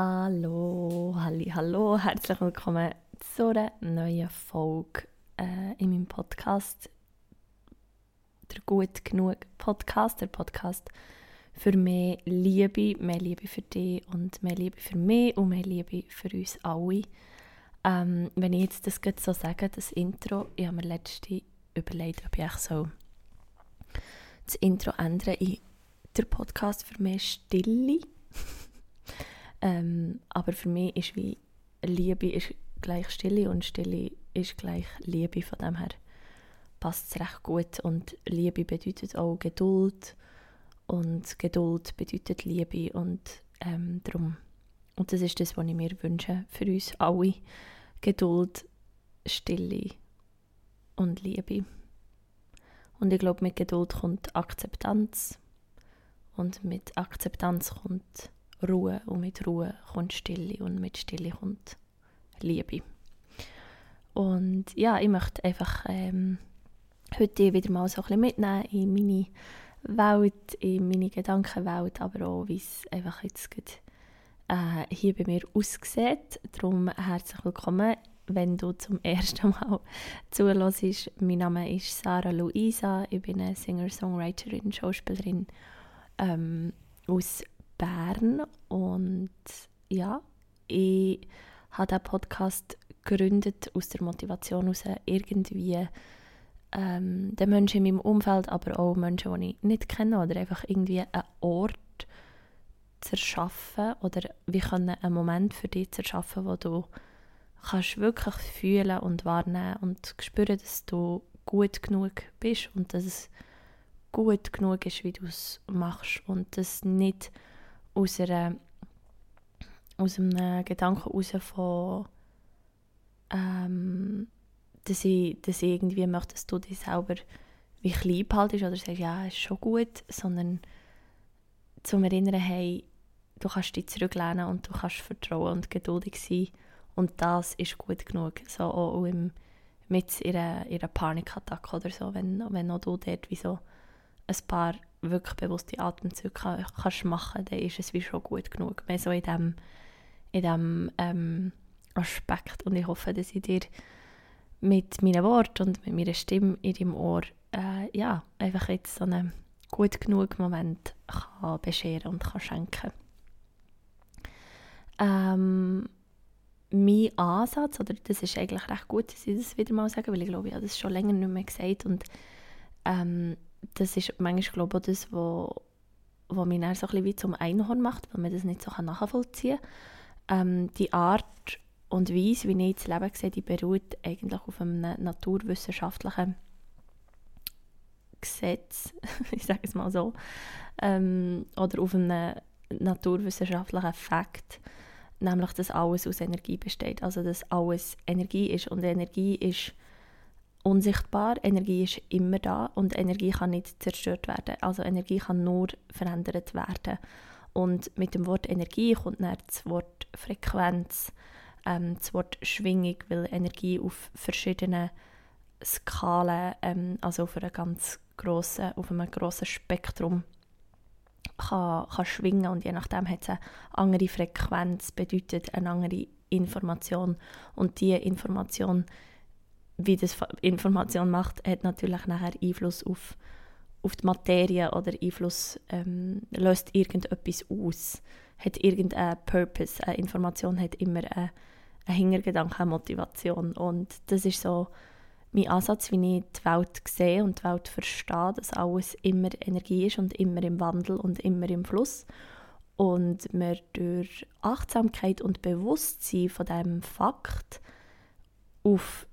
Hallo, halli, hallo, herzlich willkommen zu einer neuen Folge äh, in meinem Podcast. Der Gut Genug Podcast, der Podcast für mehr Liebe, mehr Liebe für dich und mehr Liebe für mich und mehr Liebe für uns alle. Ähm, wenn ich jetzt das so sage, das Intro, ich habe mir letzte überlegt, ob ich so das Intro ändere in der Podcast für mehr Stille. ähm, aber für mich ist wie Liebe ist gleich Stille und Stille ist gleich Liebe. Von dem her passt es recht gut. Und Liebe bedeutet auch Geduld. Und Geduld bedeutet Liebe. Und ähm, darum. Und das ist das, was ich mir wünsche für uns alle. Geduld, Stille und Liebe. Und ich glaube, mit Geduld kommt Akzeptanz. Und mit Akzeptanz kommt Ruhe. Und mit Ruhe kommt Stille. Und mit Stille kommt Liebe. Und ja, ich möchte einfach ähm, heute wieder mal so ein bisschen mitnehmen in meine Welt, in meine Gedankenwelt, aber auch, wie es einfach jetzt geht, äh, hier bei mir aussieht. Darum herzlich willkommen, wenn du zum ersten Mal zuhörst. Mein Name ist Sarah Luisa, ich bin eine Singer-Songwriterin, Schauspielerin ähm, aus Bern und ja, ich habe diesen Podcast gegründet aus der Motivation heraus, irgendwie ähm, den Menschen in meinem Umfeld, aber auch Menschen, die ich nicht kenne, oder einfach irgendwie einen Ort zu erschaffen oder wie können einen Moment für dich zu erschaffen, wo du kannst wirklich fühlen und wahrnehmen und spüren, dass du gut genug bist und dass es gut genug ist, wie du es machst und dass nicht aus, einer, aus einem Gedanken heraus von ähm, dass, ich, dass ich irgendwie möchte, dass du dich selber wie klein behaltest oder sagst, ja, ist schon gut, sondern zum Erinnern, hey, du kannst dich zurücklehnen und du kannst vertrauen und geduldig sein und das ist gut genug. So auch im, mit ihrer, ihrer Panikattacke oder so, wenn, wenn auch du dort wie so ein paar wirklich bewusste Atemzüge kann, kannst machen, dann ist es wie schon gut genug. Mehr so in diesem in dem, ähm, Aspekt und ich hoffe, dass ich dir mit meinen Worten und mit meiner Stimme in deinem Ohr äh, ja, einfach jetzt so einen gut genug Moment kann bescheren und kann schenken ähm, mein Ansatz, oder das ist eigentlich recht gut, dass ich das wieder mal sage, weil ich glaube, ich habe das schon länger nicht mehr gesagt und ähm, das ist manchmal glaube ich, das, was wo mich dann so ein wie zum Einhorn macht, weil man das nicht so nachvollziehen kann. Ähm, die Art und Weise, wie ich das Leben sehe, die beruht eigentlich auf einem naturwissenschaftlichen Gesetz, ich sage es mal so, ähm, oder auf einem naturwissenschaftlichen Fakt, nämlich, dass alles aus Energie besteht, also dass alles Energie ist und Energie ist unsichtbar, Energie ist immer da und Energie kann nicht zerstört werden, also Energie kann nur verändert werden. Und mit dem Wort Energie kommt dann das Wort Frequenz, ähm, das Wort Schwingung, weil Energie auf verschiedenen Skalen, ähm, also auf, einer ganz grossen, auf einem grossen Spektrum kann, kann schwingen. Und je nachdem hat es eine andere Frequenz, bedeutet eine andere Information. Und diese Information, wie das Information macht, hat natürlich nachher Einfluss auf, auf die Materie oder Einfluss, ähm, löst irgendetwas aus, hat irgendeinen Purpose, eine Information hat immer eine ein Hintergedanke, eine Motivation. Und das ist so mein Ansatz, wie ich die Welt sehe und die Welt verstehe, dass alles immer Energie ist und immer im Wandel und immer im Fluss. Und wir durch Achtsamkeit und Bewusstsein von diesem Fakt auf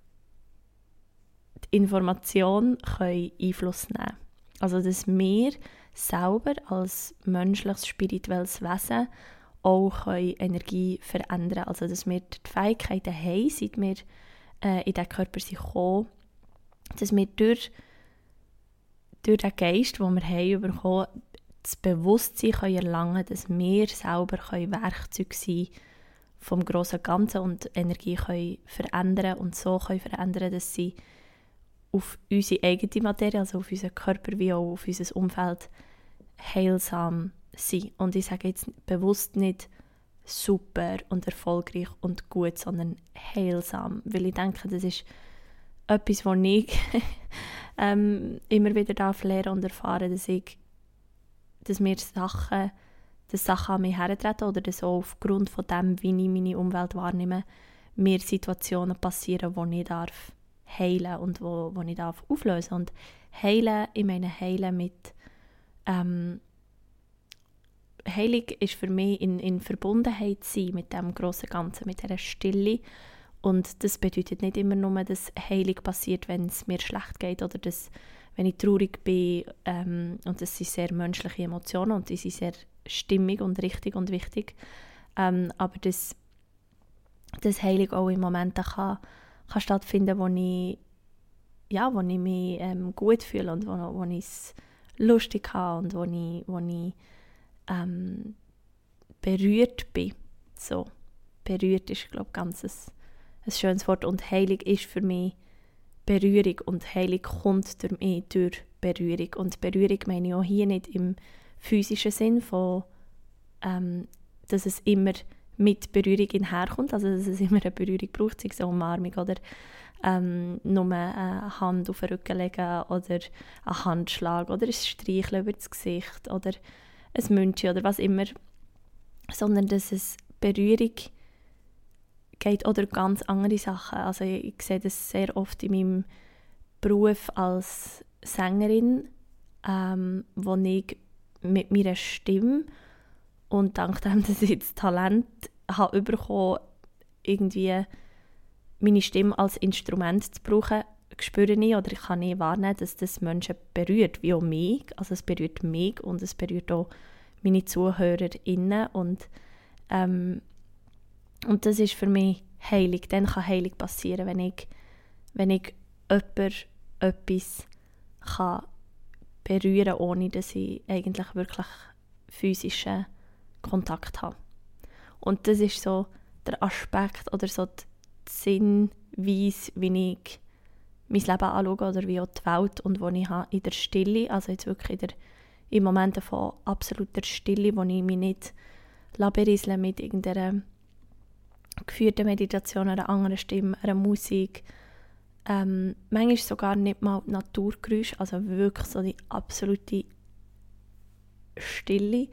Information können Einfluss nehmen können. Also, dass wir selber als menschliches, spirituelles Wesen auch Energie verändern können. Also dass wir die Fähigkeiten haben, seit wir äh, in diesen Körper sind gekommen, dass wir durch, durch den Geist, den wir haben bekommen, das Bewusstsein können erlangen dass wir selber können Werkzeug sein vom grossen Ganzen und Energie können verändern und so können verändern, dass sie auf unsere eigene Materie, also auf unseren Körper wie auch auf unser Umfeld heilsam sein. Und ich sage jetzt bewusst nicht super und erfolgreich und gut, sondern heilsam. Weil ich denke, das ist etwas, was ich ähm, immer wieder darf lernen und erfahren, dass ich, dass mir Sachen, dass Sachen an mich hertreten oder dass auch aufgrund von dem, wie ich meine Umwelt wahrnehme, mir Situationen passieren, wo ich darf heilen und wo, wo ich darf auflösen und heilen, ich meine heilen mit ähm, Heilig ist für mich in, in Verbundenheit sein mit dem großen Ganzen, mit dieser Stille. Und das bedeutet nicht immer nur, dass Heilig passiert, wenn es mir schlecht geht oder dass, wenn ich traurig bin. Ähm, und das sind sehr menschliche Emotionen und die sind sehr stimmig und richtig und wichtig. Ähm, aber dass das Heilig auch in Momenten kann, kann stattfinden, wo ich, ja, wo ich mich ähm, gut fühle und wo, wo ich es lustig habe und wo ich, wo ich ähm, berührt bin. So, berührt ist, glaube ich, ganz ein, ein schönes Wort. Und heilig ist für mich Berührung und heilig kommt durch mich durch Berührung. Und Berührung meine ich auch hier nicht im physischen Sinn von, ähm, dass es immer mit Berührung herkommt, also dass es immer eine Berührung braucht, sei es eine Umarmung oder ähm, nur eine Hand auf den Rücken legen oder einen Handschlag oder ein Streicheln über das Gesicht oder ein München oder was immer, sondern dass es Berührung geht oder ganz andere Sachen. Also ich, ich sehe das sehr oft in meinem Beruf als Sängerin, ähm, wo ich mit meiner Stimme und dank dem, dass ich das Talent habe bekommen, irgendwie meine Stimme als Instrument zu brauchen, spüre ich oder ich kann nicht wahrnehmen, dass das Menschen berührt, wie auch mich. Also es berührt mich und es berührt auch meine ZuhörerInnen und, ähm, und das ist für mich heilig. Dann kann heilig passieren, wenn ich, wenn ich jemand etwas kann berühren kann, ohne dass ich eigentlich wirklich physischen Kontakt habe. Und das ist so der Aspekt oder so die Sinnweise, wie ich mein Leben anschaue oder wie auch die Welt und wo ich habe in der Stille, also jetzt wirklich in, der, in Momenten von absoluter Stille, wo ich mich nicht laberisle mit irgendeiner geführten Meditation, einer anderen Stimme, einer Musik, ähm, manchmal sogar nicht mal Naturgeräusche, also wirklich so die absolute Stille,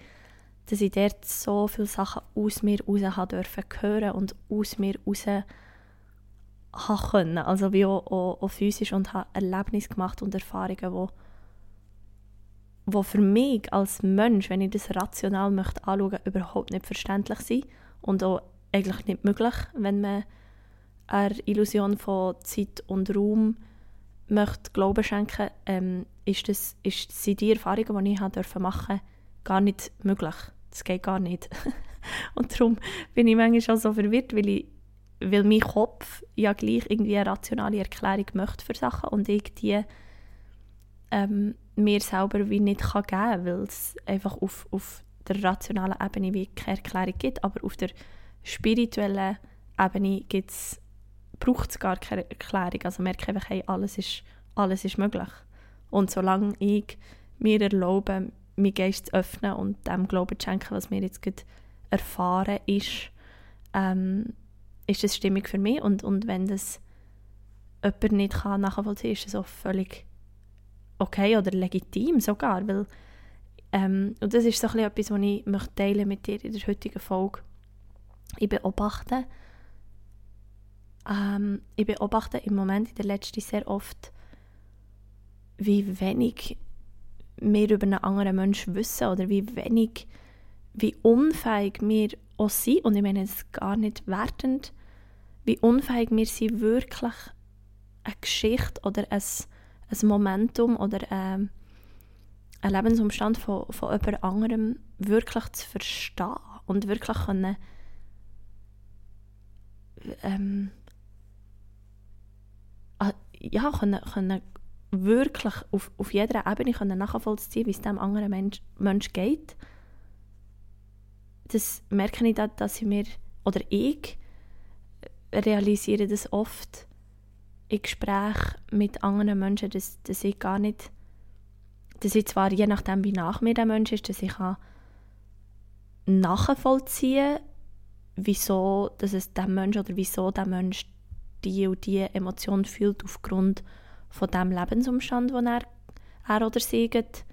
dass ich dort so viele Sachen aus mir raus dürfen hören und aus mir raus können. Also wie auch, auch, auch physisch und habe Erlebnisse gemacht und Erfahrungen, wo, wo für mich als Mensch, wenn ich das rational möchte anschauen, überhaupt nicht verständlich sind und auch eigentlich nicht möglich, wenn man einer Illusion von Zeit und Raum möchte Glauben schenken, ähm, ist, das, ist, sind die Erfahrungen, die ich machen durfte, gar nicht möglich. Das geht gar nicht. und darum bin ich manchmal auch so verwirrt, weil ich weil mein Kopf ja gleich irgendwie eine rationale Erklärung möchte für Sachen und ich die ähm, mir selber wie nicht kann geben kann, weil es einfach auf, auf der rationalen Ebene wie keine Erklärung gibt, aber auf der spirituellen Ebene gibt's, braucht es gar keine Erklärung. Also merke einfach, hey, alles ist, alles ist möglich. Und solange ich mir erlaube, meinen Geist zu öffnen und dem Glauben zu schenken, was mir jetzt gerade erfahren ist, ähm, ist das stimmig für mich und, und wenn das jemand nicht kann nachvollziehen kann, ist das auch völlig okay oder legitim sogar, weil ähm, und das ist so etwas, was ich möchte teilen mit dir in der heutigen Folge. Ich beobachte ähm, ich beobachte im Moment in der letzten sehr oft, wie wenig wir über einen anderen Menschen wissen oder wie wenig, wie unfähig wir auch sind. Und ich meine es gar nicht wertend, wie unfähig wir sind, wirklich eine Geschichte oder ein, ein Momentum oder ein, ein Lebensumstand von, von jemand anderem wirklich zu verstehen und wirklich können, ähm, ja, können, können wirklich auf, auf jeder Ebene können nachvollziehen, wie es dem anderen Mensch, Mensch geht. Das merke ich, dass ich mir, oder ich, realisiere das oft in Gesprächen mit anderen Menschen, dass, dass ich gar nicht, dass ich zwar je nachdem, wie nach mir der Mensch ist, dass ich kann nachvollziehen wieso dass es der Mensch oder wieso der Mensch die und die Emotion fühlt aufgrund dem Lebensumstand, den er, er oder sie geht,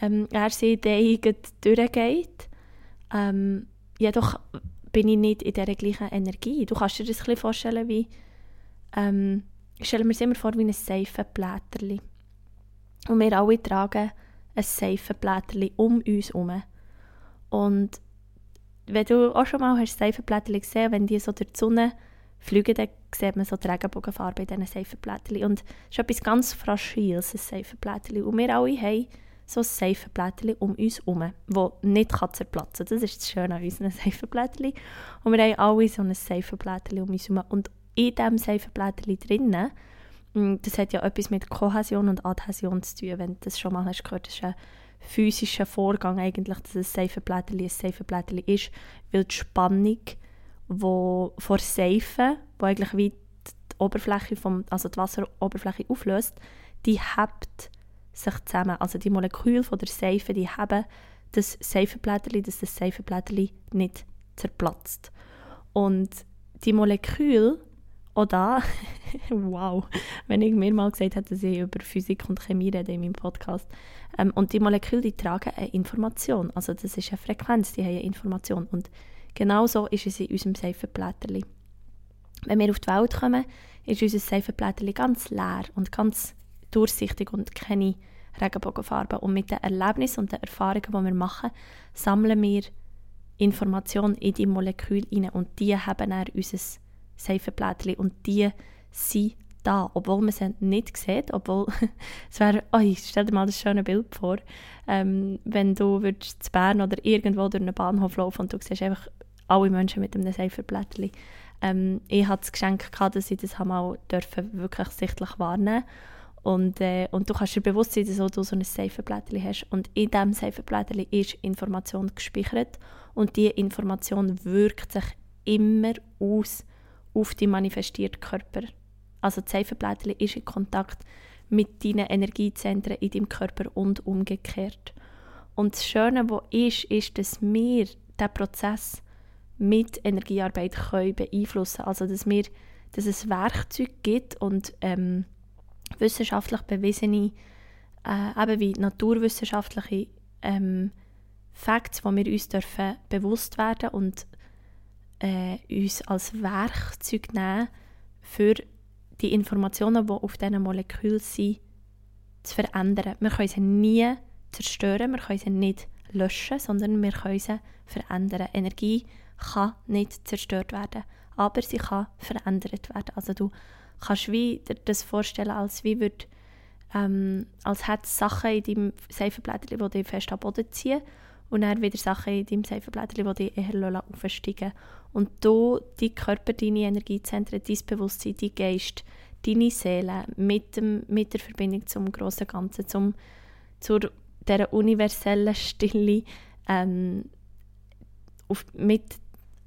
ähm, er sie durchgeht. Ähm, jedoch bin ich nicht in dieser gleichen Energie. Du kannst dir das ein bisschen vorstellen wie, ähm, stelle mir es immer vor wie ein Seifenblätterli. Und wir alle tragen ein Seifenblätterli um uns herum. Und wenn du auch schon mal hast Seifenblätterli gesehen, wenn die so durch die Sonne fliegen, dann sieht man so die Regenbogenfarbe in diesen Seifenblätterli. Und es ist etwas ganz Fragiles, ein Seifenblätterli. Und wir alle haben so ein Seifenblättchen um uns herum, das nicht zerplatzen kann. Das ist das Schöne an unseren Seifenblättchen. Und wir haben alle so ein Seifenblättchen um uns herum. Und in diesem Seifenblättchen drinnen, mm, das hat ja etwas mit Kohäsion und Adhäsion zu tun, wenn du das schon mal hast gehört, das ist ein physischer Vorgang eigentlich, dass ein Seifenblättchen ein Seifenblättchen ist, weil die Spannung wo vor Seife, wo eigentlich wie die Oberfläche vom, also die Wasseroberfläche auflöst, die hebt sich zusammen. Also die Moleküle von der Seife, die haben das Seifenblättchen, dass das Seifenblättchen nicht zerplatzt. Und die Moleküle, auch da, wow, wenn ich mir mal gesagt hätte, dass ich über Physik und Chemie rede in meinem Podcast. Ähm, und die Moleküle, die tragen eine Information. Also das ist eine Frequenz, die haben eine Information. Und genauso ist es in unserem Seifenblättchen. Wenn wir auf die Welt kommen, ist unser Seifenblättchen ganz leer und ganz durchsichtig und keine Regenbogenfarben. Und mit den Erlebnissen und den Erfahrungen, die wir machen, sammeln wir Informationen in die Moleküle rein und die haben dann unser Seifenblättchen und die sind da, obwohl man sie nicht sieht, obwohl es wäre, oh, stell dir mal das schöne Bild vor, ähm, wenn du würdest zu Bern oder irgendwo durch einen Bahnhof laufen und du siehst einfach alle Menschen mit einem Seifenblättchen. Ähm, ich hatte das Geschenk gehabt, dass ich das mal dürfen, wirklich sichtlich wahrnehmen und, äh, und du kannst dir bewusst sein, dass du so ein Seifenblättchen hast. Und in diesem Seifenblättchen ist Information gespeichert. Und diese Information wirkt sich immer aus auf die manifestierten Körper. Also das Seifenblättchen ist in Kontakt mit deinen Energiezentren in deinem Körper und umgekehrt. Und das Schöne, was ist, ist, dass wir diesen Prozess mit Energiearbeit können beeinflussen können. Also dass, wir, dass es Werkzeug gibt und ähm, wissenschaftlich bewiesene, äh, eben wie naturwissenschaftliche ähm, Facts, die wir uns dürfen bewusst werden und äh, uns als Werkzeug nehmen, für die Informationen, die auf diesen Molekülen sind, zu verändern. Wir können sie nie zerstören, wir können sie nicht löschen, sondern wir können sie verändern. Energie kann nicht zerstört werden, aber sie kann verändert werden. Also du kannst wie dir das vorstellen, als wie würd, ähm, als hätte es Sachen in deinem Seifenblättchen, die dich fest am Boden ziehen und dann wieder Sachen in deinem Seifenblättchen, die dich eher aufsteigen Und du, dein Körper, deine Energiezentren, dein Bewusstsein, dein Geist, deine Seele mit, dem, mit der Verbindung zum grossen Ganzen, zum, zur dieser universellen Stille, ähm, auf, mit,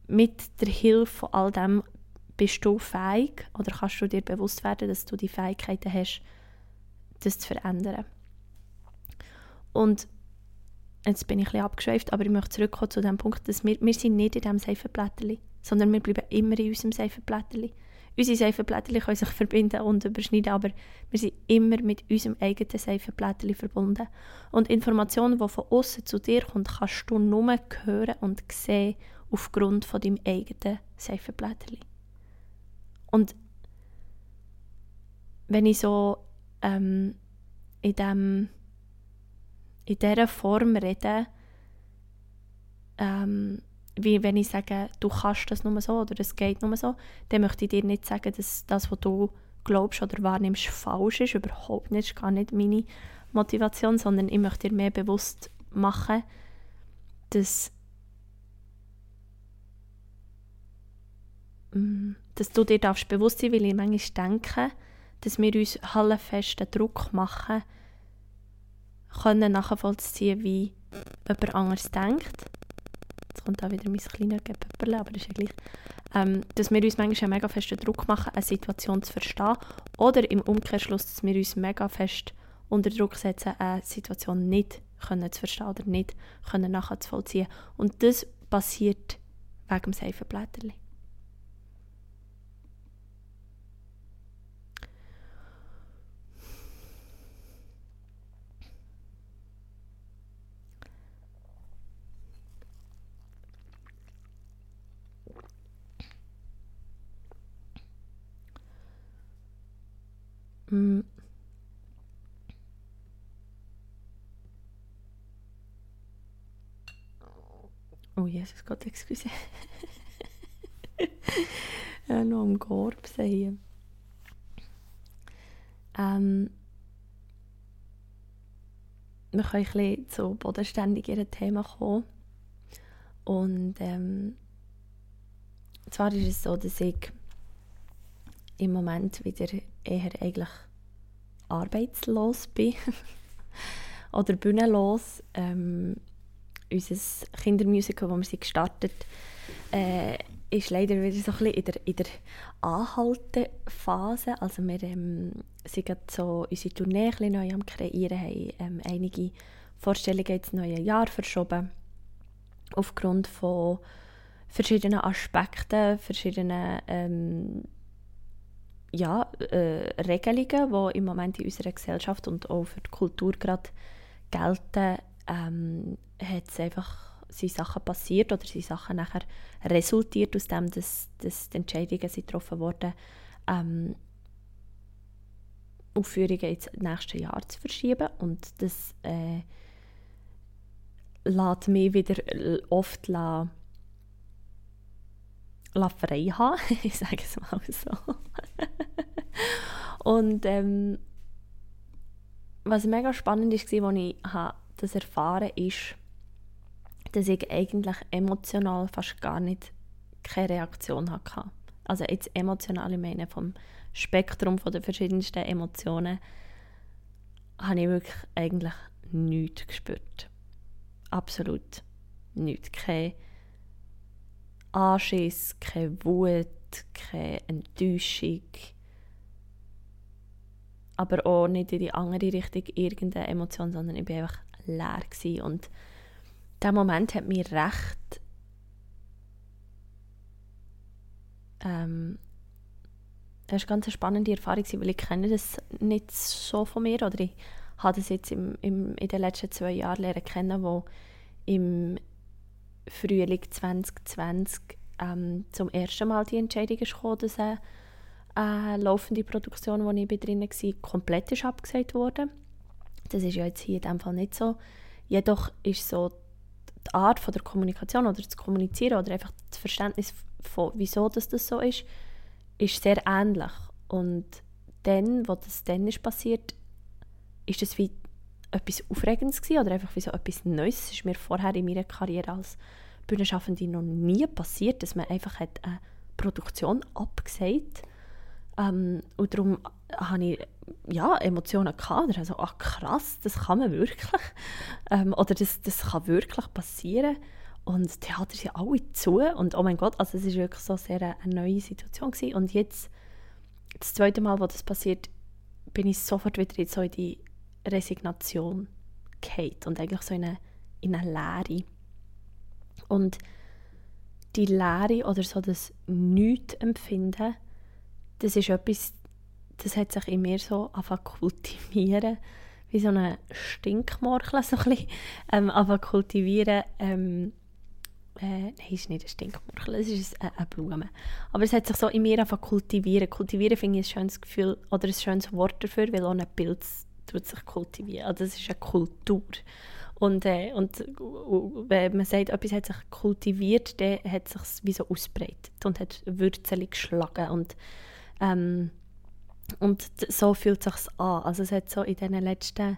mit der Hilfe von all dem bist du fähig oder kannst du dir bewusst werden, dass du die Fähigkeiten hast, das zu verändern. Und jetzt bin ich ein bisschen abgeschweift, aber ich möchte zurückkommen zu dem Punkt, dass wir, wir sind nicht in diesem Seifenblättchen, sondern wir bleiben immer in unserem Seifenblättchen. Unsere Seifenblättchen können sich verbinden und überschneiden, aber wir sind immer mit unserem eigenen Seifenblättchen verbunden. Und Informationen, die von außen zu dir kommen, kannst du nur hören und sehen aufgrund von deinem eigenen Seifenblättchen. Und wenn ich so ähm, in, dem, in dieser Form rede, ähm, wie wenn ich sage, du kannst das nur so oder es geht nur so, dann möchte ich dir nicht sagen, dass das, was du glaubst oder wahrnimmst, falsch ist. Überhaupt nicht. Ist gar nicht meine Motivation, sondern ich möchte dir mehr bewusst machen, dass dass du dir darfst bewusst sein weil ich manchmal denke, dass wir uns hallenfesten Druck machen, können nachvollziehen, wie jemand anders denkt. Jetzt kommt auch wieder mein kleiner Pepperle, aber das ist ja gleich. Ähm, dass wir uns manchmal mega festen Druck machen, eine Situation zu verstehen. Oder im Umkehrschluss, dass wir uns mega fest unter Druck setzen, eine Situation nicht können zu verstehen oder nicht können nachzuvollziehen. Und das passiert wegen dem Seifenblätterli. Mm. Oh Jesus Gott, excuse. ja, noch am Korb sehen. Ähm, wir können ein bisschen zu bodenständigeren Themen kommen. Und ähm, zwar ist es so, dass ich im Moment wieder eher eigentlich arbeitslos bin oder bühnenlos. Ähm, unser Kindermusical, das wir gestartet äh, ist leider wieder so ein bisschen in der, in der Anhaltephase. Also wir ähm, sind gerade so unsere Tournee ein neu am kreieren, haben ähm, einige Vorstellungen ins neue Jahr verschoben. Aufgrund von verschiedenen Aspekten, verschiedenen ähm, ja, äh, Regelungen, die im Moment in unserer Gesellschaft und auch für die Kultur gerade gelten, ähm, hat es einfach sind Sachen passiert oder sind Sachen nachher resultiert aus dem, dass, dass die Entscheidungen sind getroffen wurden, ähm, Aufführungen ins nächste Jahr zu verschieben. Und das äh, lässt mich wieder oft la, la frei haben, ich sage es mal so. und ähm, was mega spannend war, als ich das erfahren habe, ist, dass ich eigentlich emotional fast gar nicht keine Reaktion hatte. Also jetzt emotional, ich meine vom Spektrum den verschiedensten Emotionen, habe ich wirklich eigentlich nichts gespürt. Absolut nichts. Kein Anschiss, keine Wut, keine Enttäuschung. Aber auch nicht in die andere Richtung irgendeine Emotion, sondern ich war einfach leer. Gewesen. Und der Moment hat mich recht ähm, das ist eine ganz spannende Erfahrung, weil ich kenne das nicht so von mir oder ich habe das jetzt im, im, in den letzten zwei Jahren lernen kennen, wo im Frühling 2020 ähm, zum ersten Mal die Entscheidung kam, dass eine, eine laufende Produktion, wo ich drin war, komplett ist abgesagt wurde. Das ist ja jetzt hier in diesem Fall nicht so. Jedoch ist so die Art von der Kommunikation oder das Kommunizieren oder einfach das Verständnis von wieso das, das so ist, ist sehr ähnlich. Und dann, wo das dann ist passiert, ist das wie etwas Aufregendes gewesen, oder einfach wie so etwas Neues. Es ist mir vorher in meiner Karriere als Bühnenschaffende noch nie passiert, dass man einfach hat eine Produktion abgesagt ähm, und darum hatte ich ja, Emotionen gehabt. Also, ach krass, das kann man wirklich. Ähm, oder das, das kann wirklich passieren. Und Theater sind alle zu. Und oh mein Gott, also es war wirklich so sehr eine, eine neue Situation. Gewesen. Und jetzt, das zweite Mal, wo das passiert, bin ich sofort wieder in, so in die Resignation gefallen. Und eigentlich so in eine, in eine Leere. Und die Leere oder so das Nicht-Empfinden, das ist etwas, das hat sich in mir so angefangen kultivieren, wie so eine Stinkmorchel, so ein bisschen, ähm, kultivieren, ähm, äh, nein, es ist nicht ein Stinkmorchel, es ist eine, eine Blume. Aber es hat sich so in mir angefangen kultivieren. Kultivieren finde ich ein schönes Gefühl oder ein schönes Wort dafür, weil auch ein Pilz tut sich kultivieren. Also das ist eine Kultur. Und, äh, und wenn man sagt, etwas hat sich kultiviert, dann hat sich wie so ausbreitet und hat Wurzeln geschlagen. Und ähm, und so fühlt es sich an. Also es hat so in den letzten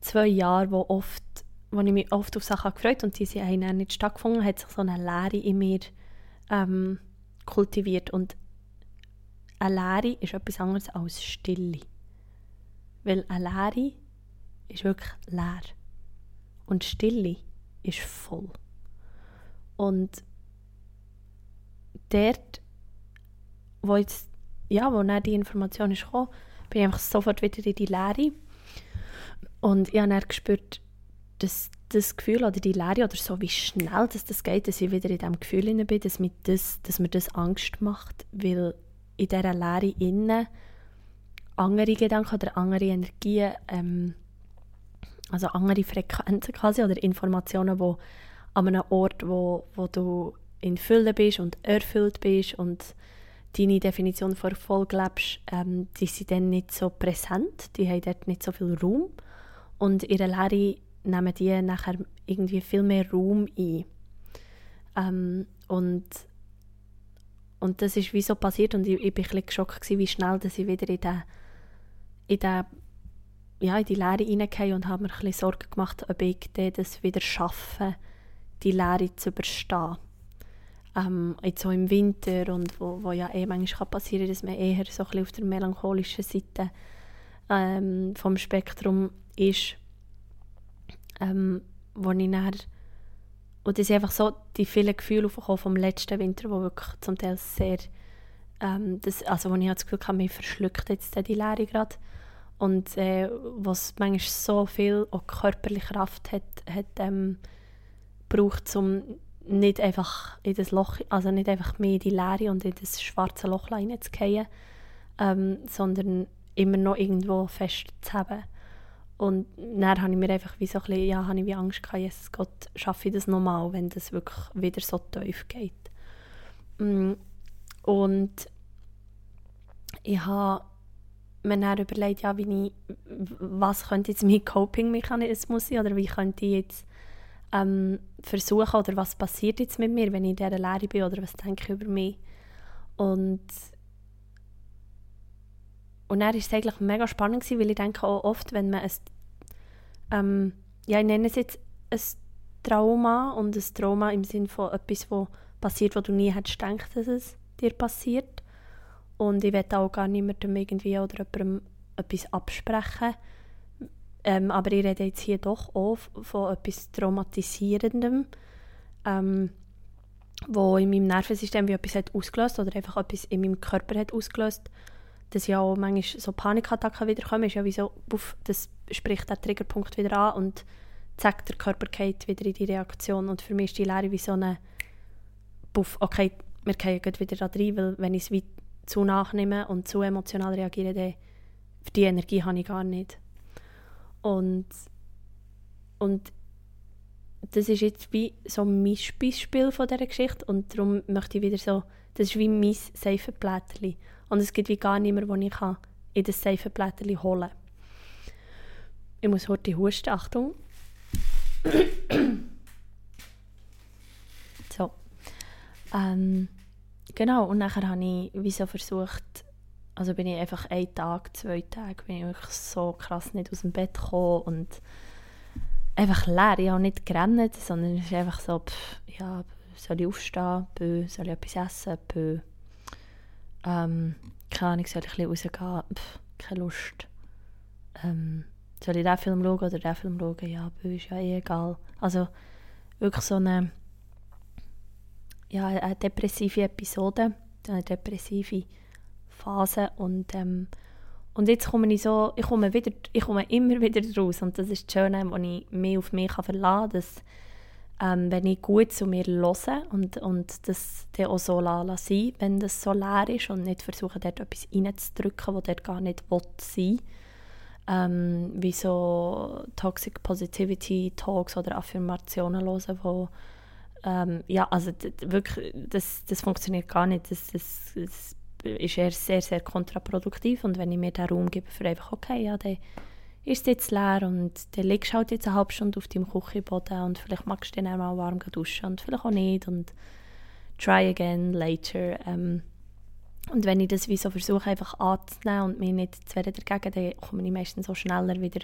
zwei Jahren, wo, oft, wo ich mich oft auf Sachen gefreut und diese haben nicht stattgefunden, hat sich so eine Leere in mir ähm, kultiviert. Und eine Leere ist etwas anderes als Stille. Weil eine Leere ist wirklich leer. Und Stille ist voll. Und dort, wo jetzt ja, wo dann die Information ist gekommen, bin ich einfach sofort wieder in die Leere. Und ich habe dann gespürt, das, das Gefühl oder die Leere oder so, wie schnell das, das geht, dass ich wieder in diesem Gefühl bin, dass mir, das, dass mir das Angst macht, weil in dieser Leere innen andere Gedanken oder andere Energien, ähm, also andere Frequenzen quasi oder Informationen, wo an einem Ort, wo, wo du in Fülle bist und erfüllt bist und deine Definition von Erfolg lebst, ähm, die sind dann nicht so präsent, die haben dort nicht so viel Raum und ihre Lehre nehmen die nachher irgendwie viel mehr Raum ein. Ähm, und, und das ist wie so passiert und ich, ich bin ein bisschen geschockt gewesen, wie schnell dass ich wieder in den, in den ja, in die Lehre hineingehe und habe mir ein bisschen Sorgen gemacht, ob ich das wieder schaffe, die Lehre zu überstehen. Ähm, jetzt so im Winter und wo, wo ja eh manchmal passieren kann, dass man eher so ein bisschen auf der melancholischen Seite ähm, vom Spektrum ist, ähm, wo ich nachher und das sind einfach so die vielen Gefühle vom letzten Winter, wo wirklich zum Teil sehr ähm, das, also wo ich das Gefühl habe, mich verschluckt jetzt die Lehre gerade und äh, was manchmal so viel auch körperliche Kraft hat, hat ähm, braucht, um nicht einfach in das Loch, also nicht einfach mehr in die Leere und in das schwarze Loch reinzugehen, ähm, sondern immer noch irgendwo festzuhaben. Und dann habe ich mir einfach wie so ein bisschen, ja, habe ich wie Angst gehabt, Jesus Gott, schaffe ich das nochmal, wenn das wirklich wieder so tief geht. Mm, und ich habe mir dann überlegt, ja, wie ich, was könnte jetzt mein Coping-Mechanismus sein oder wie könnte ich jetzt ähm, versuchen oder was passiert jetzt mit mir, wenn ich in dieser Lehre bin oder was denke ich über mich. Und und dann war es eigentlich mega spannend, gewesen, weil ich denke auch oft, wenn man ein, ähm, ja ich nenne es jetzt ein Trauma und ein Trauma im Sinne von etwas, was passiert, wo du nie hättest gedacht, dass es dir passiert. Und ich will auch gar niemandem irgendwie oder jemandem etwas absprechen. Ähm, aber ich rede jetzt hier doch auch von etwas Traumatisierendem, ähm, wo in meinem Nervensystem wie etwas hat ausgelöst oder einfach etwas in meinem Körper hat ausgelöst, dass ja auch manchmal so Panikattacken wiederkommen, ist ja wie so, puff, das spricht der Triggerpunkt wieder an und zack, der Körper wieder in die Reaktion. Und für mich ist die Lehre wie so eine, puff, okay, wir gehen wieder da rein, weil wenn ich es zu nachnehme und zu emotional reagiere, dann die Energie habe ich gar nicht. Und, und das ist jetzt wie so ein Beispiel von dieser Geschichte und darum möchte ich wieder so, das ist wie mein safe Blättchen. Und es gibt wie gar niemanden, den ich in das safe Blättchen holen kann. Ich muss heute husten, Achtung. so. Ähm, genau, und nachher habe ich wie so versucht, also bin ich einfach einen Tag, zwei Tage, bin ich wirklich so krass nicht aus dem Bett gekommen und einfach leer. Ich habe nicht gerannt, sondern es ist einfach so, pff, ja, soll ich aufstehen, pff, soll ich etwas essen, pff. Ähm, keine Ahnung, soll ich ein bisschen rausgehen, pff, keine Lust. Ähm, soll ich diesen Film schauen oder diesen Film schauen? Ja, pff, ist ja eh egal. Also wirklich so eine, ja, eine depressive Episode, eine depressive Phase und ähm, und jetzt komme ich so, ich komme, wieder, ich komme immer wieder raus und das ist das Schöne, wo ich mehr auf mich verlassen kann, dass ähm, wenn ich gut zu mir höre und, und das dann auch so lasse wenn das so leer ist und nicht versuche, dort etwas reinzudrücken, was dort gar nicht sein. Ähm, wie so Toxic Positivity Talks oder Affirmationen hören, wo ähm, ja, also wirklich, das, das funktioniert gar nicht, das, das, das ist eher sehr, sehr kontraproduktiv. Und wenn ich mir den Raum gebe für einfach, okay, ja, dann ist es jetzt leer und dann liegst du halt jetzt eine halbe Stunde auf deinem Küchenboden und vielleicht magst du dann mal warm duschen und vielleicht auch nicht und try again later. Ähm, und wenn ich das wie so versuche, einfach anzunehmen und mich nicht zu werden dagegen, dann komme ich meistens so schneller wieder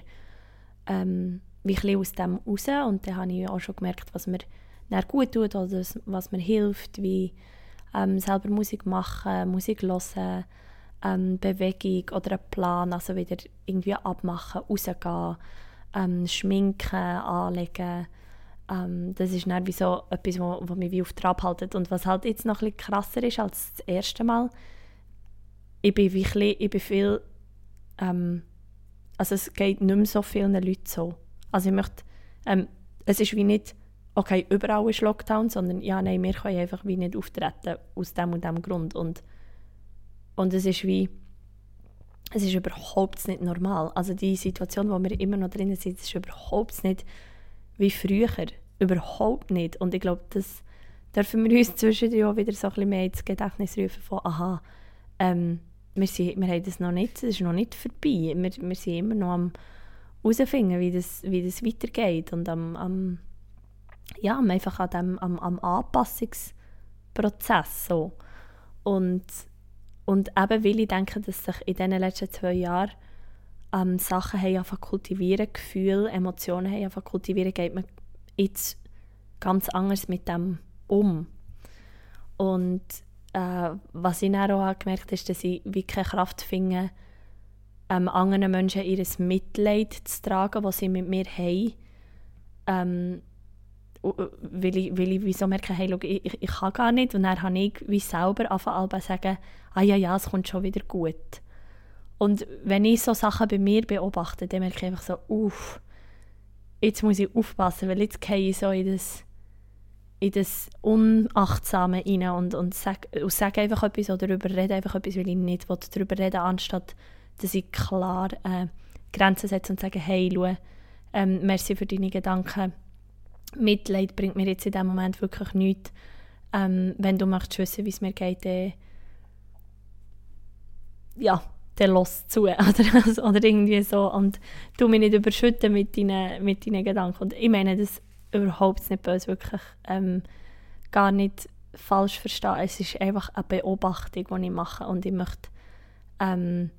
ähm, wie ein aus dem raus. Und dann habe ich auch schon gemerkt, was mir gut tut oder was mir hilft, wie ähm, selber Musik machen, Musik hören, ähm, Bewegung oder einen Plan, also wieder irgendwie abmachen, rausgehen, ähm, schminken, anlegen. Ähm, das ist dann wie so etwas, was mich wie auf Trab hält. Und was halt jetzt noch bisschen krasser ist als das erste Mal, ich bin, wirklich, ich bin viel, ähm, also es geht nicht mehr so vielen Leuten so. Also ich möchte Ähm, es ist wie nicht, okay, überall ist Lockdown, sondern ja, nein, wir können einfach wie nicht auftreten aus dem und dem Grund. Und, und es ist wie, es ist überhaupt nicht normal. Also die Situation, wo wir immer noch drin sind, ist überhaupt nicht wie früher. Überhaupt nicht. Und ich glaube, das dürfen wir uns zwischendurch auch wieder so ein bisschen mehr ins Gedächtnis rufen von, aha, ähm, wir, sind, wir haben das noch nicht, es ist noch nicht vorbei. Wir, wir sind immer noch am herausfinden, wie das, wie das weitergeht und am, am ja, einfach an dem, am, am Anpassungsprozess so. Und, und eben, weil ich denke, dass sich in den letzten zwei Jahren ähm, Sachen haben kultivieren, Gefühle, Emotionen haben kultivieren, geht man jetzt ganz anders mit dem um. Und äh, was ich dann auch gemerkt habe, ist, dass ich wie keine Kraft finde, ähm, anderen Menschen ihr Mitleid zu tragen, was sie mit mir haben. Ähm, weil ich, weil ich wie so merke, hey, ich, ich, ich kann gar nicht. Und dann habe ich wie selber angefangen zu sagen, ah ja, ja, es kommt schon wieder gut. Und wenn ich so Sachen bei mir beobachte, dann merke ich einfach so, uff, jetzt muss ich aufpassen, weil jetzt gehe ich so in das, in das Unachtsame rein und, und sage sag einfach etwas oder darüber rede einfach etwas, weil ich nicht darüber reden anstatt dass ich klar äh, Grenzen setze und sage, hey, schau, ähm, merci für deine Gedanken. Mitleid bringt mir jetzt in dem Moment wirklich nichts. Ähm, wenn du möchtest wissen, wie es mir geht, dann, ja, dann los zu. Oder, oder irgendwie so. Und du mich nicht überschütten mit deinen, mit deinen Gedanken. Und ich meine das überhaupt nicht böse, wirklich ähm, gar nicht falsch verstehen. Es ist einfach eine Beobachtung, die ich mache. Und ich möchte ähm,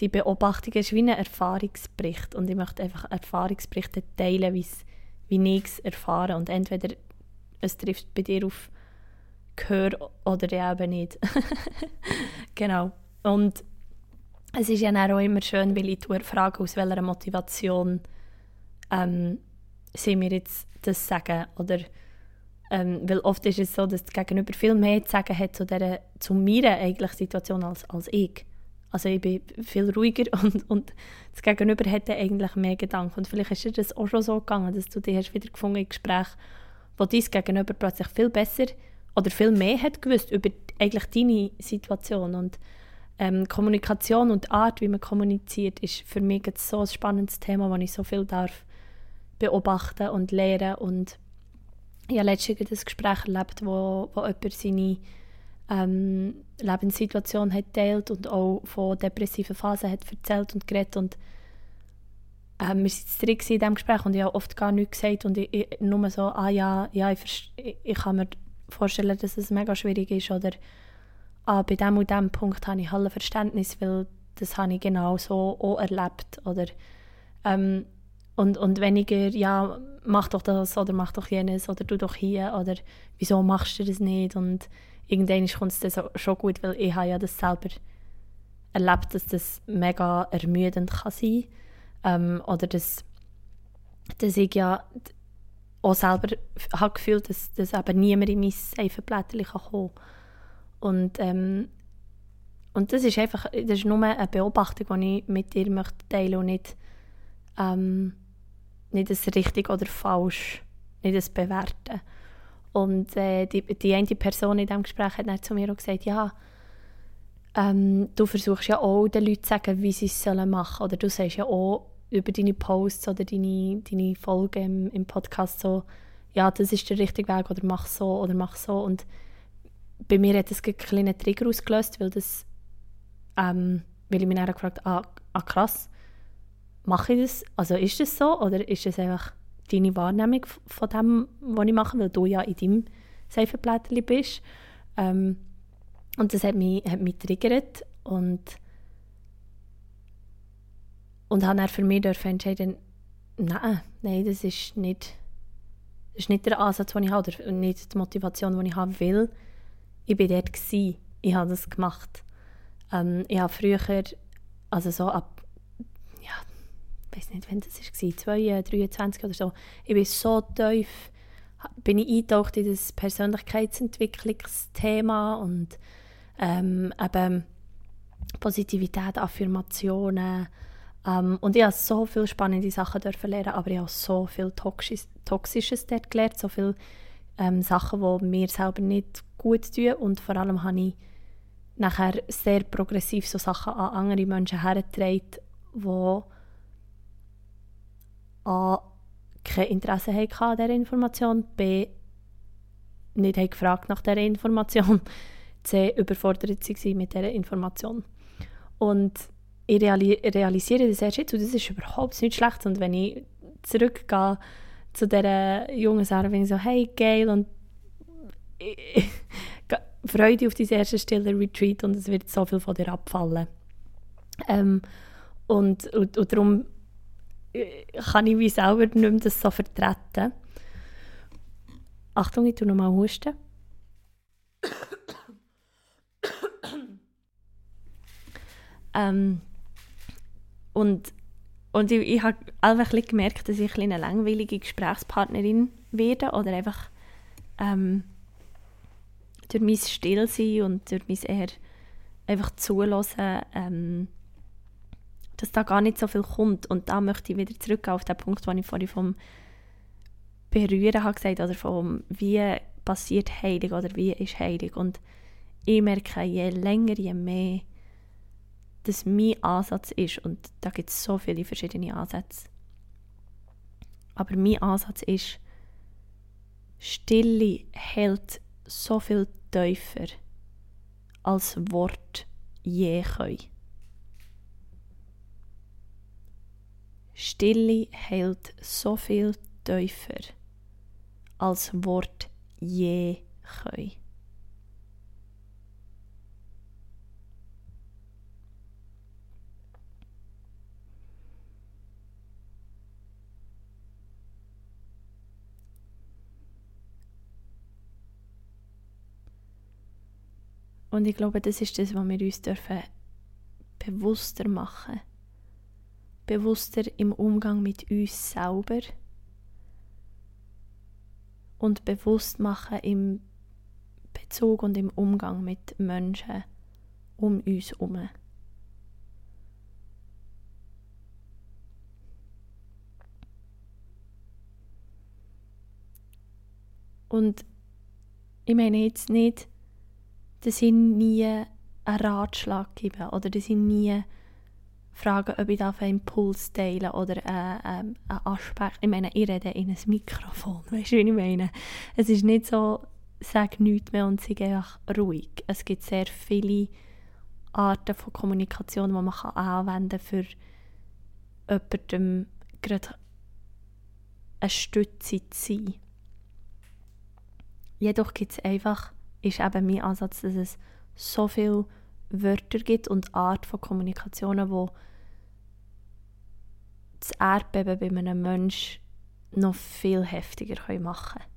die Beobachtung ist wie ein Erfahrungsbericht und ich möchte einfach Erfahrungsberichte teilen, wie ich es erfahre und entweder es trifft bei dir auf Gehör oder eben nicht. genau. Und es ist ja auch immer schön, weil ich frage, aus welcher Motivation ähm, sie mir jetzt das sagen oder ähm, weil oft ist es so, dass das Gegenüber viel mehr zu sagen hat zu, dieser, zu meiner eigentlich Situation als, als ich. Also ich bin viel ruhiger und, und das Gegenüber hätte eigentlich mehr Gedanken. Und vielleicht ist dir das auch schon so gegangen, dass du dich hast wieder gefunden im Gespräch, wo dein Gegenüber plötzlich viel besser oder viel mehr hat gewusst über eigentlich deine Situation. Und ähm, Kommunikation und die Art, wie man kommuniziert, ist für mich jetzt so ein spannendes Thema, wo ich so viel darf beobachten und lernen. Und ich habe letztens ein Gespräch erlebt, wo, wo jemand seine ähm, Lebenssituation hat teilt und auch von depressiven Phasen hat erzählt und geredet und ähm, wir waren drin in diesem Gespräch und ich habe oft gar nichts gesagt und ich, ich nur so, ah ja, ja ich, ich, kann mir vorstellen, dass es mega schwierig ist oder ah, bei dem und dem Punkt habe ich alle Verständnis, weil das habe ich genau so auch erlebt oder? Ähm, und, und weniger, ja, mach doch das oder mach doch jenes oder du doch hier oder wieso machst du das nicht und irgendwann kommt es dann schon gut, weil ich habe ja das selber erlebt, dass das mega ermüdend kann sein ähm, oder dass, dass ich ja auch selber habe gefühlt, dass, dass eben niemand in mein Seifenblättchen kommen kann. Und, ähm, und das ist einfach, das ist nur eine Beobachtung, die ich mit dir möchte teilen und nicht, ähm, nicht das richtig oder falsch, nicht das Bewerten. Und äh, die, die eine Person in diesem Gespräch hat dann zu mir auch gesagt, ja, ähm, du versuchst ja auch den Leuten zu sagen, wie sie es sollen machen Oder du sagst ja auch über deine Posts oder deine, deine Folgen im, im Podcast so, ja, das ist der richtige Weg oder mach so oder mach so. Und bei mir hat das einen kleinen Trigger ausgelöst, weil, das, ähm, weil ich mich dann gefragt habe, ah, ah krass, mache ich das? Also ist das so oder ist das einfach deine Wahrnehmung von dem, was ich mache, weil du ja in deinem Seifenblättchen bist. Ähm, und das hat mich, hat mich triggert und und habe dann für mich entschieden, nein, nein, das ist nicht, das ist nicht der Ansatz, den ich habe, oder nicht die Motivation, die ich haben will. Ich war dort, gewesen. ich habe das gemacht. Ähm, ich habe früher, also so ab ich weiß nicht, wann das war, 23 oder so, ich bin so tief, bin ich eingetaucht in das Persönlichkeitsentwicklungsthema und ähm, eben Positivität, Affirmationen, Ähm, und ich habe so viele spannende Sachen dürfen lernen, aber ich habe so viel Toxis Toxisches dort gelernt, so viele ähm, Sachen, die mir selber nicht gut tun und vor allem habe ich nachher sehr progressiv so Sachen an andere Menschen hergetragen, die A, kein Interesse hatten an dieser Information, B, nicht gefragt nach dieser Information, C, überfordert waren mit dieser Information. Und ich reali realisiere das erst jetzt und das ist überhaupt nicht schlecht. Und wenn ich zurückgehe zu dieser jungen Sarah, bin ich so, hey, geil und Freude auf dein erste stille Retreat und es wird so viel von dir abfallen. Ähm, und, und, und darum kann ich wie selber nicht mehr das so vertreten. Achtung, ich tue nochmal husten. ähm, und und ich, ich habe einfach gemerkt, dass ich eine langweilige Gesprächspartnerin werde oder einfach ähm, durch mein Stillsein und durch mein eher einfach zulassen, ähm, dass da gar nicht so viel kommt. Und da möchte ich wieder zurück auf den Punkt, den ich vorhin vom Berühren habe gesagt oder vom wie passiert Heilig oder wie ist Heilig. Und ich merke, je länger, je mehr das mein Ansatz ist, und da gibt es so viele verschiedene Ansätze, aber mein Ansatz ist, Stille hält so viel tiefer als Wort je können. Stille hält so viel tiefer als Wort je können. Und ich glaube, das ist das, was wir uns dürfen bewusster machen Bewusster im Umgang mit uns selber und bewusst machen im Bezug und im Umgang mit Menschen um uns herum. Und ich meine jetzt nicht, dass ich nie einen Ratschlag gebe oder dass ich nie frage, ob ich einen Impuls teilen oder einen, einen Aspekt. Ich meine, ich rede in ein Mikrofon, weißt du, wie ich meine? Es ist nicht so, sag nichts mehr und sei einfach ruhig. Es gibt sehr viele Arten von Kommunikation, die man anwenden kann, für jemandem gerade eine Stütze zu sein. Jedoch gibt es einfach ist eben mein Ansatz, dass es so viele Wörter gibt und Art von Kommunikationen, wo das Erdbeben bei einem Menschen noch viel heftiger machen können.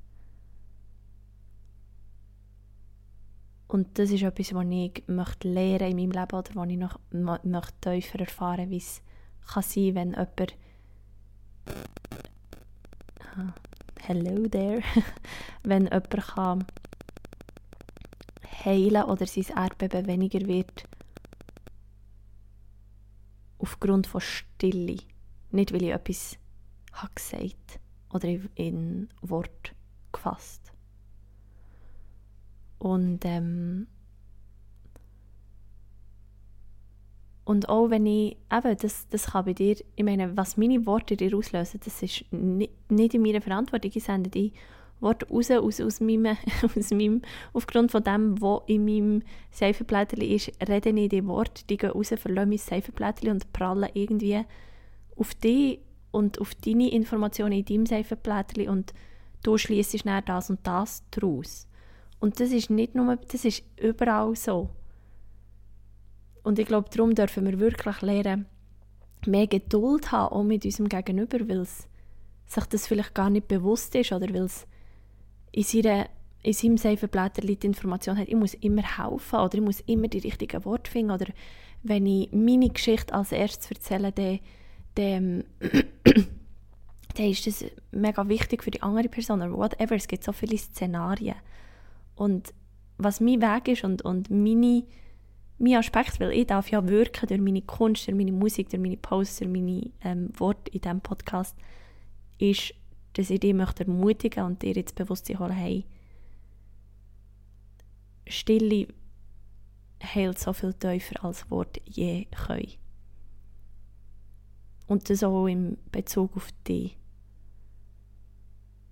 Und das ist etwas, was ich möchte lernen in meinem Leben oder was ich noch möchte tiefer erfahren wie es kann sein wenn jemand ah, Hello there. wenn jemand kann heilen oder sein Erdbeben weniger wird aufgrund von Stille. Nicht, weil ich etwas habe gesagt oder in Wort gefasst. Und, ähm, und auch wenn ich, eben, das, das kann bei dir, ich meine, was meine Worte dir auslösen, das ist nicht, nicht in meiner Verantwortung. Ich sende die Worte raus aus, aus, meinem, aus meinem, aufgrund von dem, was in meinem Seifenblättchen ist, rede ich die Worte, die gehen raus, verlassen mein Seifenblättchen und prallen irgendwie auf dich und auf deine Informationen in deinem Seifenblättchen und du schließt schnell das und das daraus. Und das ist nicht nur, das ist überall so. Und ich glaube, darum dürfen wir wirklich lernen, mehr Geduld haben, auch mit unserem Gegenüber, weil es sich das vielleicht gar nicht bewusst ist oder weil es in, seiner, in seinem Seifenblätter die Information hat, ich muss immer helfen oder ich muss immer die richtigen Worte finden oder wenn ich meine Geschichte als erstes erzähle, dann, dann, dann ist das mega wichtig für die andere Person oder whatever. Es gibt so viele Szenarien. Und was mein Weg ist und, und meine, mein Aspekt, weil ich darf ja wirken durch meine Kunst, durch meine Musik, durch meine Posts, durch meine ähm, Worte in diesem Podcast, ist, dass ich dich möchte ermutigen und dir jetzt Bewusstsein holen, hey, Stille heilt so viel tiefer als Wort je können. Und das auch im Bezug auf dich.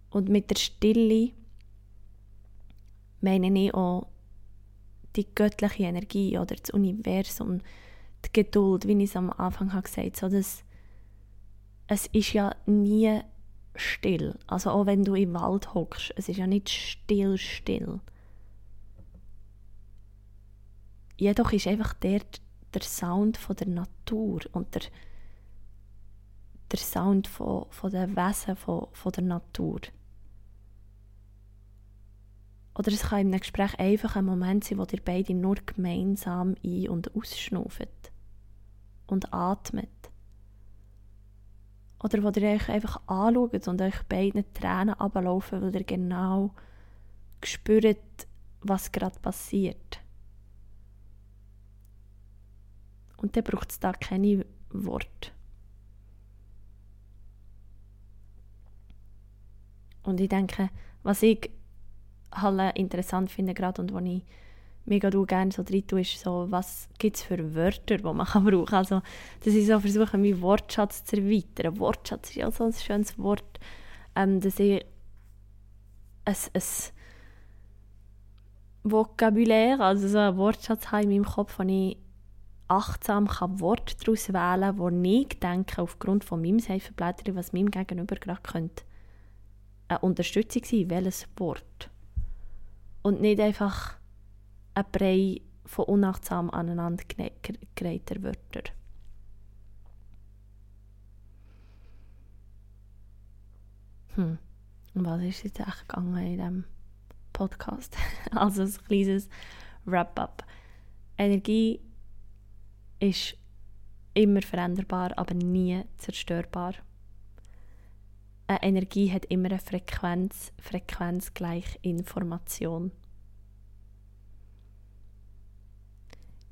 Und mit der Stille meine ich auch die göttliche Energie oder das Universum, die Geduld, wie ich es am Anfang habe gesagt so dass es ist ja nie still. Also auch wenn du im Wald hockst, es ist ja nicht still, still. Jedoch ist einfach der, der Sound von der Natur und der, der Sound von, von den Wesen von, von der Natur. Oder es kann einem Gespräch einfach ein Moment sein, wo ihr beide nur gemeinsam ein- und ausschnauft und atmet. Oder wo ihr euch einfach anschaut und euch beiden Tränen ablaufen, weil ihr genau spürt, was gerade passiert. Und dann braucht es da keine Worte. Und ich denke, was ich halt interessant finde gerade und wo ich mega gerne so drin tue, ist so, was gibt es für Wörter, die man kann brauchen kann. Also, dass ich so versuche, meinen Wortschatz zu erweitern. Wortschatz ist ja so ein schönes Wort, ähm, dass ich ein, ein Vokabular, also so ein Wortschatz habe in meinem Kopf, wo ich achtsam kann Worte daraus wählen kann, wo ich denke, aufgrund von meinem Seifenblättchen, was meinem Gegenüber gerade könnte, eine Unterstützung sein, welches Wort und nicht einfach ein Brei von unachtsam aneinandergereihter Wörter. Hm, und was ist jetzt echt gegangen in diesem Podcast? also ein kleines Wrap-up. Energie ist immer veränderbar, aber nie zerstörbar. Eine Energie hat immer eine Frequenz, Frequenz gleich Information.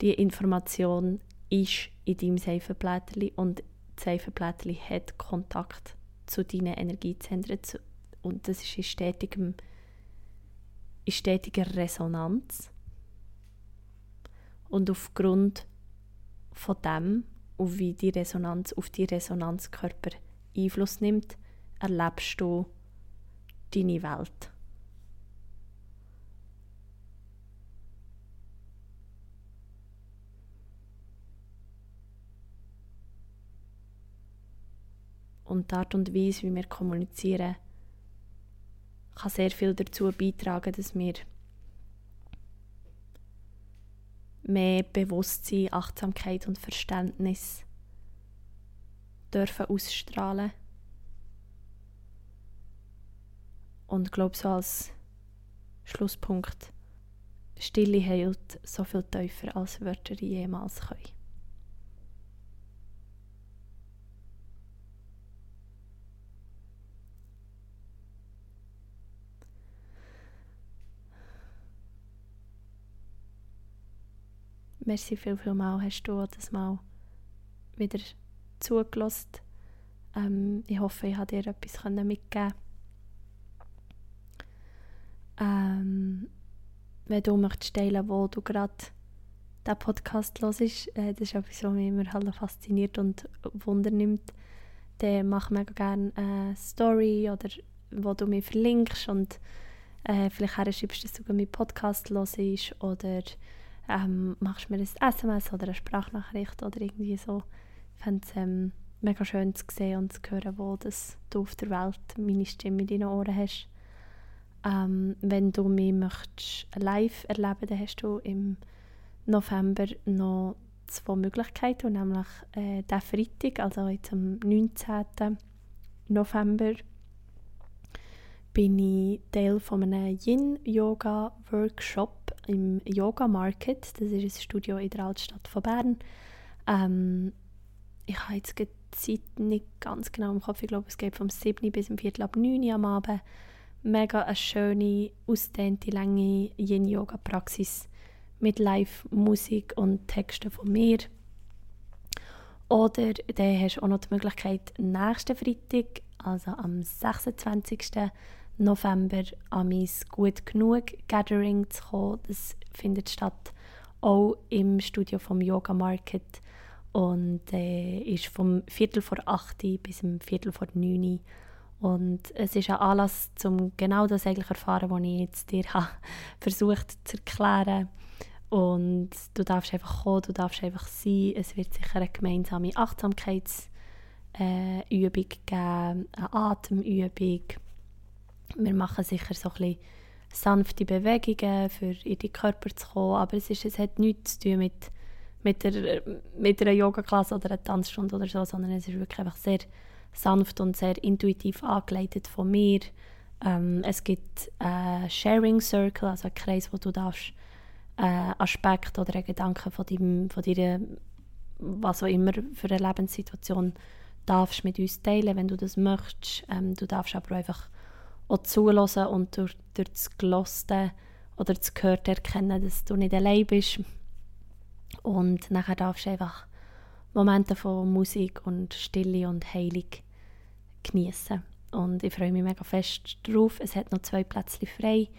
Die Information ist in deinem Seifenblättchen und das Seifenblättchen hat Kontakt zu deinen Energiezentren und das ist in, stetigem, in stetiger Resonanz. Und aufgrund von dem, und wie die Resonanz auf die Resonanzkörper Einfluss nimmt, erlebst du deine Welt. Und die Art und Weise, wie wir kommunizieren, kann sehr viel dazu beitragen, dass wir mehr Bewusstsein, Achtsamkeit und Verständnis dürfen ausstrahlen Und glaube so als Schlusspunkt, Stille heilt so viel tiefer als Wörter jemals können. Merci viel, viel mal hast du das mal wieder zugelassen. Ähm, ich hoffe, ich habe dir etwas mitgeben ähm, wenn du möchtest teilen, wo du gerade den Podcast hörst, äh, das ist etwas, was mich immer halt fasziniert und Wunder nimmt, dann mach mega gerne eine Story oder wo du mich verlinkst und äh, vielleicht schreibst, dass du meinen Podcast hörst oder ähm, machst mir ein SMS oder eine Sprachnachricht oder irgendwie so. Ich fände es ähm, mega schön zu sehen und zu hören, wo das du auf der Welt meine Stimme in deinen Ohren hast. Ähm, wenn du mich möchtest live erleben dann hast du im November noch zwei Möglichkeiten, nämlich äh, der Freitag, also jetzt am 19. November, bin ich Teil von einem Yin-Yoga-Workshop im Yoga Market. Das ist ein Studio in der Altstadt von Bern. Ähm, ich habe jetzt die Zeit nicht ganz genau im Kopf. Ich glaube, es geht vom 7. bis zum Viertel ab 9 Uhr am Abend mega eine schöne, ausdehnte, lange Yin-Yoga-Praxis mit Live-Musik und Texten von mir. Oder dann hast du auch noch die Möglichkeit, nächsten Freitag, also am 26. November, an mein «Gut genug» Gathering zu kommen. Das findet statt auch im Studio vom Yoga Market und äh, ist vom Viertel vor 8 bis um Viertel vor 9 und es ist ein Anlass, um genau das eigentlich erfahren, was ich jetzt dir habe versucht zu erklären. Und du darfst einfach kommen, du darfst einfach sein. Es wird sicher eine gemeinsame Achtsamkeitsübung äh, geben, eine Atemübung. Wir machen sicher so ein bisschen sanfte Bewegungen, für in den Körper zu kommen. Aber es, ist, es hat nichts zu tun mit, mit, der, mit einer Yoga-Klasse oder einer Tanzstunde oder so, sondern es ist wirklich einfach sehr sanft und sehr intuitiv angeleitet von mir. Ähm, es gibt einen Sharing Circle, also einen Kreis, wo du darfst äh, Aspekte oder Gedanken von, deinem, von deiner, was auch immer für eine Lebenssituation darfst mit uns teilen, wenn du das möchtest. Ähm, du darfst aber einfach auch zulassen und durch, durch das Geloste oder das Gehörte erkennen, dass du nicht allein bist. Und nachher darfst du einfach Momente von Musik und Stille und Heilung genießen. Und ich freue mich mega fest drauf. Es hat noch zwei Plätze frei.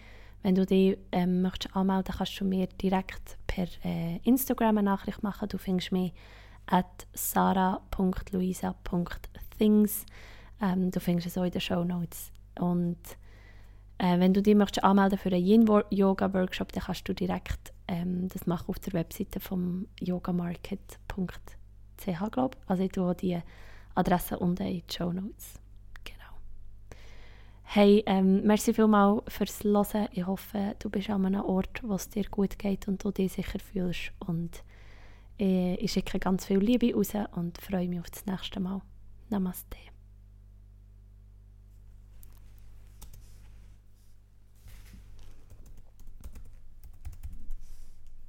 Wenn du dich ähm, möchtest anmelden kannst du mir direkt per äh, Instagram eine Nachricht machen. Du findest mich at sara.luisa.things. Ähm, du findest es auch in den Show Notes. Und äh, wenn du dich möchtest anmelden für einen Yin-Yoga-Workshop, dann kannst du direkt ähm, das machen auf der Webseite vom yogamarket.ch, glaube ich. Also ich tue die Adresse unten in die Show Notes. Hey, ähm, merci vielmals fürs Hören. Ich hoffe, du bist an einem Ort, wo es dir gut geht und du dich sicher fühlst. Und äh, ich schicke ganz viel Liebe raus und freue mich auf das nächste Mal. Namaste.